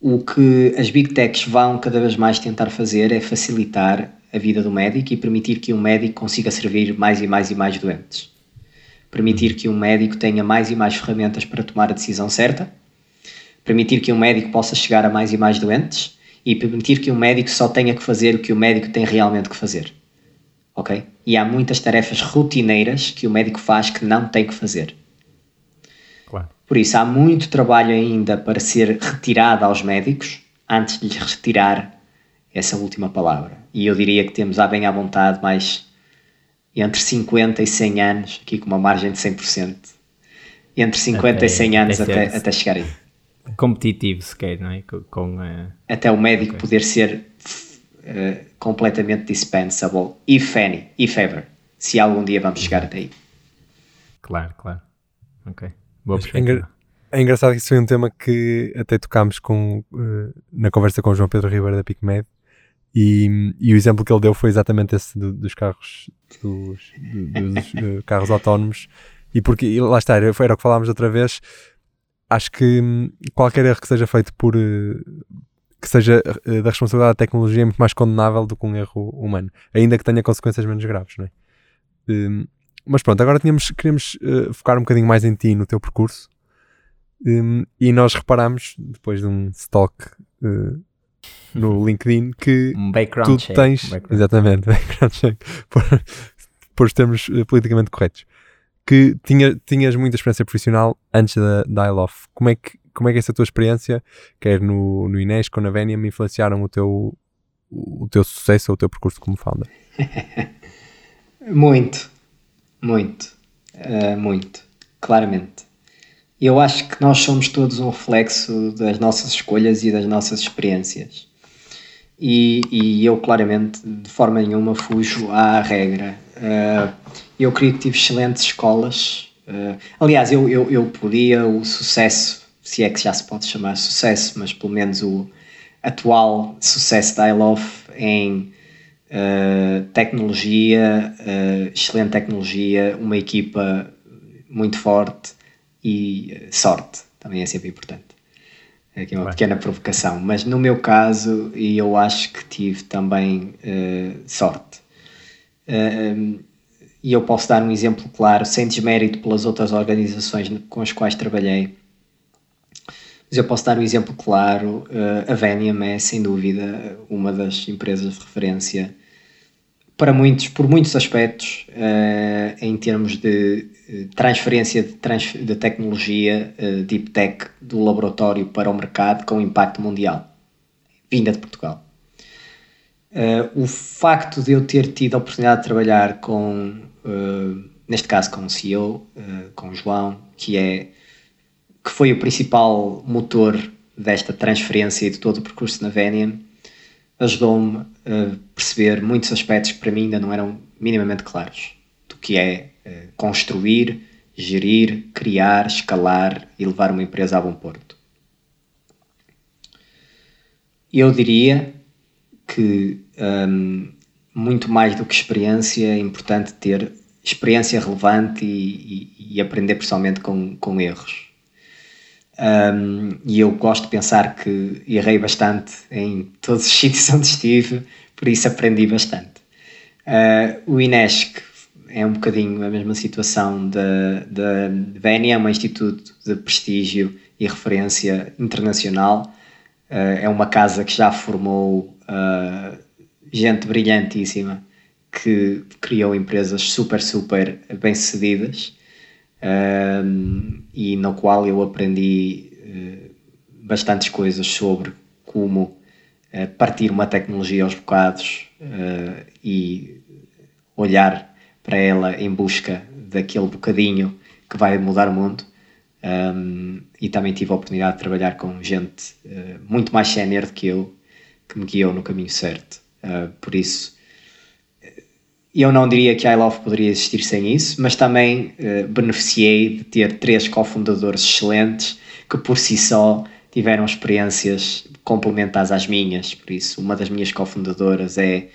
O que as big techs vão cada vez mais tentar fazer é facilitar a vida do médico e permitir que um médico consiga servir mais e mais e mais doentes. Permitir que um médico tenha mais e mais ferramentas para tomar a decisão certa permitir que um médico possa chegar a mais e mais doentes e permitir que um médico só tenha que fazer o que o médico tem realmente que fazer. Ok? E há muitas tarefas rotineiras que o médico faz que não tem que fazer. Por isso, há muito trabalho ainda para ser retirado aos médicos antes de lhes retirar essa última palavra. E eu diria que temos, à bem à vontade, mais entre 50 e 100 anos, aqui com uma margem de 100%, entre 50 até, e 100 anos até, até, até chegar aí competitivo sequer, não é? Com, com uh... Até o médico okay. poder ser uh, completamente dispensable, if any, if ever, se algum dia vamos chegar até aí. Claro, claro. Ok. Boa é, engra é engraçado que isso foi um tema que até tocámos com, uh, na conversa com o João Pedro Ribeiro da PicMed e, e o exemplo que ele deu foi exatamente esse do, dos carros dos, do, dos carros autónomos. E porque e lá está, era, era o que falámos outra vez. Acho que hum, qualquer erro que seja feito por eh, que seja eh, da responsabilidade da tecnologia é muito mais condenável do que um erro humano, ainda que tenha consequências menos graves, não é? Um, mas pronto, agora tínhamos, queríamos uh, focar um bocadinho mais em ti no teu percurso um, e nós reparamos, depois de um stalk uh, no [laughs] LinkedIn que um tu check, tens. background. Exatamente, [laughs] background check. Por, por os termos eh, politicamente corretos. Que tinha, tinhas muita experiência profissional antes da, da I Love. Como é, que, como é que essa tua experiência, quer no, no Inés ou na Vénia, me influenciaram o teu, o teu sucesso ou o teu percurso como founder? [laughs] Muito, muito, uh, muito, claramente. Eu acho que nós somos todos um reflexo das nossas escolhas e das nossas experiências. E, e eu, claramente, de forma nenhuma, fujo à regra. Uh, eu creio que tive excelentes escolas. Uh, aliás, eu, eu, eu podia o sucesso, se é que já se pode chamar sucesso, mas pelo menos o atual sucesso da I Love em uh, tecnologia, excelente tecnologia, uma equipa muito forte e sorte, também é sempre importante. Aqui uma Bem. pequena provocação, mas no meu caso, e eu acho que tive também uh, sorte. Uh, e eu posso dar um exemplo claro, sem desmérito pelas outras organizações com as quais trabalhei. Mas eu posso dar um exemplo claro. Uh, a Veniam é, sem dúvida, uma das empresas de referência para muitos, por muitos aspectos, uh, em termos de eh, transferência de, trans, de tecnologia uh, deep tech do laboratório para o mercado com impacto mundial, vinda de Portugal. Uh, o facto de eu ter tido a oportunidade de trabalhar com, neste caso, com o CEO, com o João, que é que foi o principal motor desta transferência e de todo o percurso na Venian, ajudou-me a perceber muitos aspectos que para mim ainda não eram minimamente claros do que é uh, construir, gerir, criar, escalar e levar uma empresa a bom porto. Eu diria que um, muito mais do que experiência é importante ter experiência relevante e, e, e aprender pessoalmente com, com erros. Um, e eu gosto de pensar que errei bastante em todos os [laughs] sítios onde estive, por isso aprendi bastante. Uh, o INESC é um bocadinho a mesma situação da, da VENI, é um instituto de prestígio e referência internacional. Uh, é uma casa que já formou uh, gente brilhantíssima que criou empresas super, super bem-sucedidas um, e no qual eu aprendi uh, bastantes coisas sobre como uh, partir uma tecnologia aos bocados uh, e olhar para ela em busca daquele bocadinho que vai mudar o mundo. Um, e também tive a oportunidade de trabalhar com gente muito mais sénior do que eu, que me guiou no caminho certo. por isso, eu não diria que a iLove poderia existir sem isso, mas também uh, beneficiei de ter três cofundadores excelentes que por si só tiveram experiências complementares às minhas. Por isso, uma das minhas cofundadoras é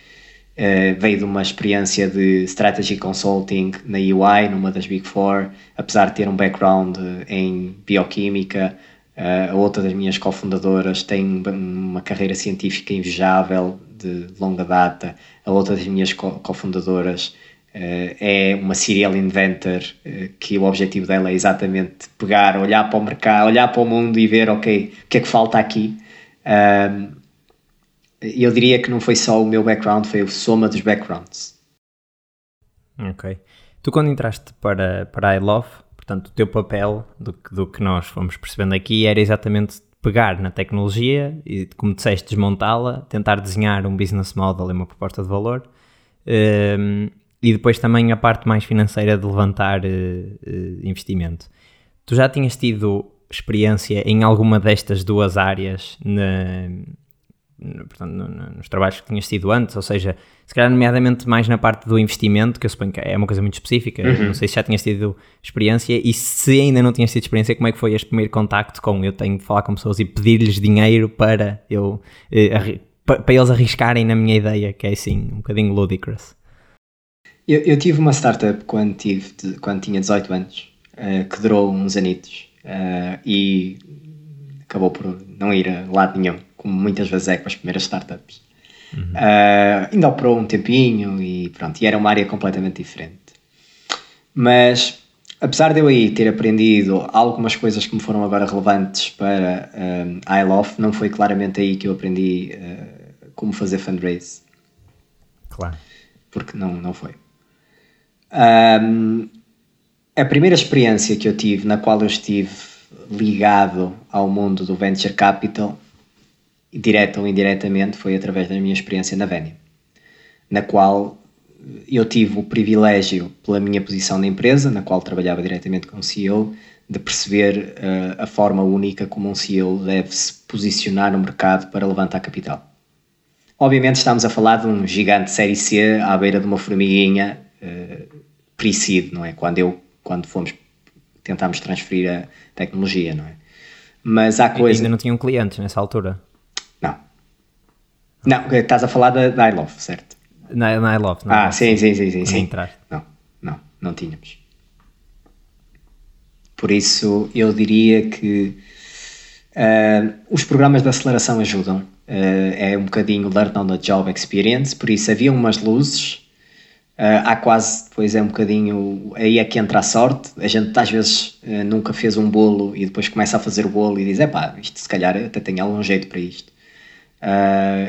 uh, veio de uma experiência de strategy consulting na UI, numa das Big Four, apesar de ter um background em bioquímica. A outra das minhas cofundadoras tem uma carreira científica invejável, de longa data. A outra das minhas cofundadoras uh, é uma serial inventor, uh, que o objetivo dela é exatamente pegar, olhar para o mercado, olhar para o mundo e ver, ok, o que é que falta aqui. Eu diria que não foi só o meu background, foi a soma dos backgrounds. Ok. Tu quando entraste para, para I Love, portanto, o teu papel, do, do que nós fomos percebendo aqui, era exatamente pegar na tecnologia e, como disseste, desmontá-la, tentar desenhar um business model e uma proposta de valor. Um, e depois também a parte mais financeira de levantar uh, uh, investimento. Tu já tinhas tido experiência em alguma destas duas áreas na, portanto, no, no, nos trabalhos que tinhas tido antes, ou seja, se calhar nomeadamente mais na parte do investimento, que eu suponho que é uma coisa muito específica, uhum. não sei se já tinhas tido experiência e se ainda não tinhas tido experiência, como é que foi este primeiro contacto com eu tenho de falar com pessoas e pedir-lhes dinheiro para eu eh, para eles arriscarem na minha ideia, que é assim, um bocadinho ludicrous. Eu, eu tive uma startup quando, tive, quando tinha 18 anos, uh, que durou uns anitos uh, e acabou por não ir a lado nenhum como muitas vezes é com as primeiras startups. Uhum. Uh, ainda operou um tempinho e pronto, e era uma área completamente diferente. Mas apesar de eu aí ter aprendido algumas coisas que me foram agora relevantes para um, I Love, não foi claramente aí que eu aprendi uh, como fazer fundraise. Claro. Porque não, não foi. Um, a primeira experiência que eu tive, na qual eu estive ligado ao mundo do venture capital, direta ou indiretamente, foi através da minha experiência na Venia, na qual eu tive o privilégio, pela minha posição na empresa, na qual trabalhava diretamente com o CEO, de perceber uh, a forma única como um CEO deve se posicionar no mercado para levantar capital. Obviamente estamos a falar de um gigante série C à beira de uma formiguinha uh, pre-seed, não é? Quando eu, quando fomos, tentámos transferir a tecnologia, não é? Mas há coisas... Ainda não tinham clientes nessa altura? Não. Não, estás a falar da, da I Love, certo? Na, na I Love. ah, sim, sim, sim, sim. sim. Entrar. Não, não, não tínhamos. Por isso, eu diria que uh, os programas de aceleração ajudam. Uh, é um bocadinho learn on the job experience, por isso havia umas luzes. Uh, há quase, depois é um bocadinho, aí é que entra a sorte. A gente às vezes nunca fez um bolo e depois começa a fazer o bolo e diz: é pá, isto se calhar até tem algum jeito para isto.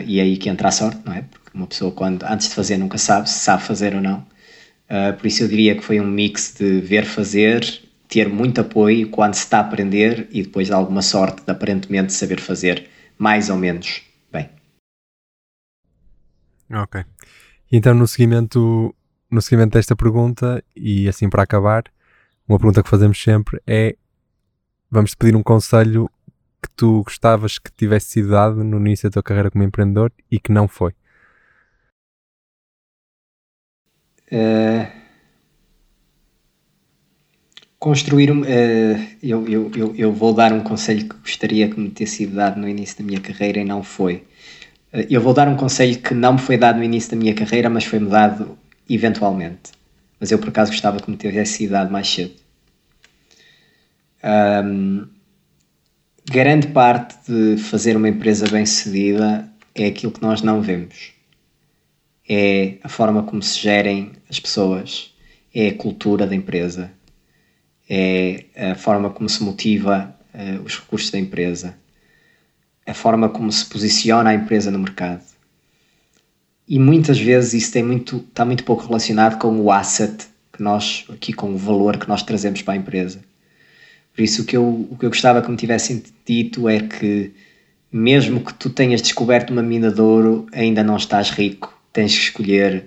E é aí que entra a sorte, não é? Porque uma pessoa, quando antes de fazer, nunca sabe se sabe fazer ou não. Uh, por isso eu diria que foi um mix de ver fazer, ter muito apoio quando se está a aprender e depois alguma sorte de aparentemente saber fazer mais ou menos bem. Ok. Então no seguimento, no seguimento desta pergunta, e assim para acabar, uma pergunta que fazemos sempre é vamos te pedir um conselho que tu gostavas que tivesse sido dado no início da tua carreira como empreendedor e que não foi. Uh, construir uh, eu, eu, eu, eu, vou dar um conselho que gostaria que me tivesse sido dado no início da minha carreira e não foi. Uh, eu vou dar um conselho que não me foi dado no início da minha carreira, mas foi-me dado eventualmente. Mas eu por acaso gostava que me tivesse sido dado mais cedo. Um, grande parte de fazer uma empresa bem sucedida é aquilo que nós não vemos é a forma como se gerem as pessoas, é a cultura da empresa, é a forma como se motiva uh, os recursos da empresa, a forma como se posiciona a empresa no mercado. E muitas vezes isso tem muito, está muito pouco relacionado com o asset que nós, aqui com o valor que nós trazemos para a empresa. Por isso o que eu, o que eu gostava que me tivessem dito é que mesmo que tu tenhas descoberto uma mina de ouro, ainda não estás rico tens que escolher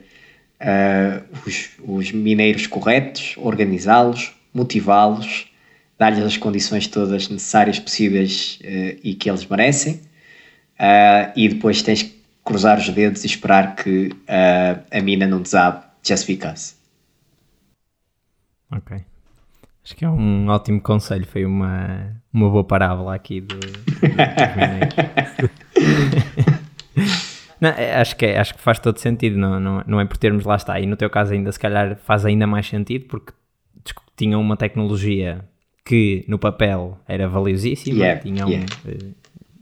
uh, os, os, mineiros corretos, organizá-los, motivá-los, dar-lhes as condições todas necessárias, possíveis uh, e que eles merecem, uh, e depois tens que cruzar os dedos e esperar que a mina não desabe, just because. Ok. Acho que é um ótimo conselho, foi uma, uma boa parábola aqui do, do [laughs] Não, é, acho, que é, acho que faz todo sentido, não, não, não é por termos lá está. E no teu caso ainda se calhar faz ainda mais sentido porque tinham uma tecnologia que no papel era valiosíssima, yeah, tinham yeah. Uh,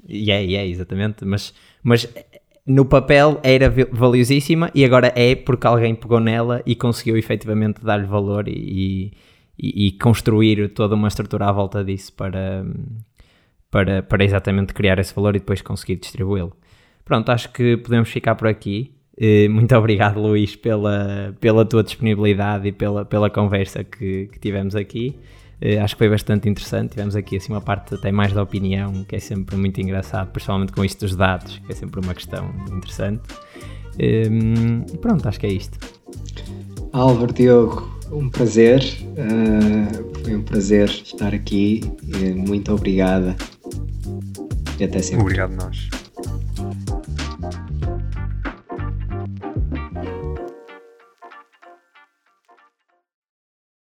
yeah, yeah, exatamente, mas, mas no papel era valiosíssima e agora é porque alguém pegou nela e conseguiu efetivamente dar-lhe valor e, e, e, construir toda uma estrutura à volta disso para, para, para exatamente criar esse valor e depois conseguir distribuí-lo. Pronto, acho que podemos ficar por aqui. Eh, muito obrigado, Luís, pela, pela tua disponibilidade e pela, pela conversa que, que tivemos aqui. Uh, acho que foi bastante interessante. Tivemos aqui assim uma parte até mais da opinião, que é sempre muito engraçado, principalmente com isto dos dados, que é sempre uma questão interessante. Um, pronto, acho que é isto. Álvaro Diogo, um prazer. Uh, foi um prazer estar aqui. Muito obrigada. E até sempre. Obrigado, nós.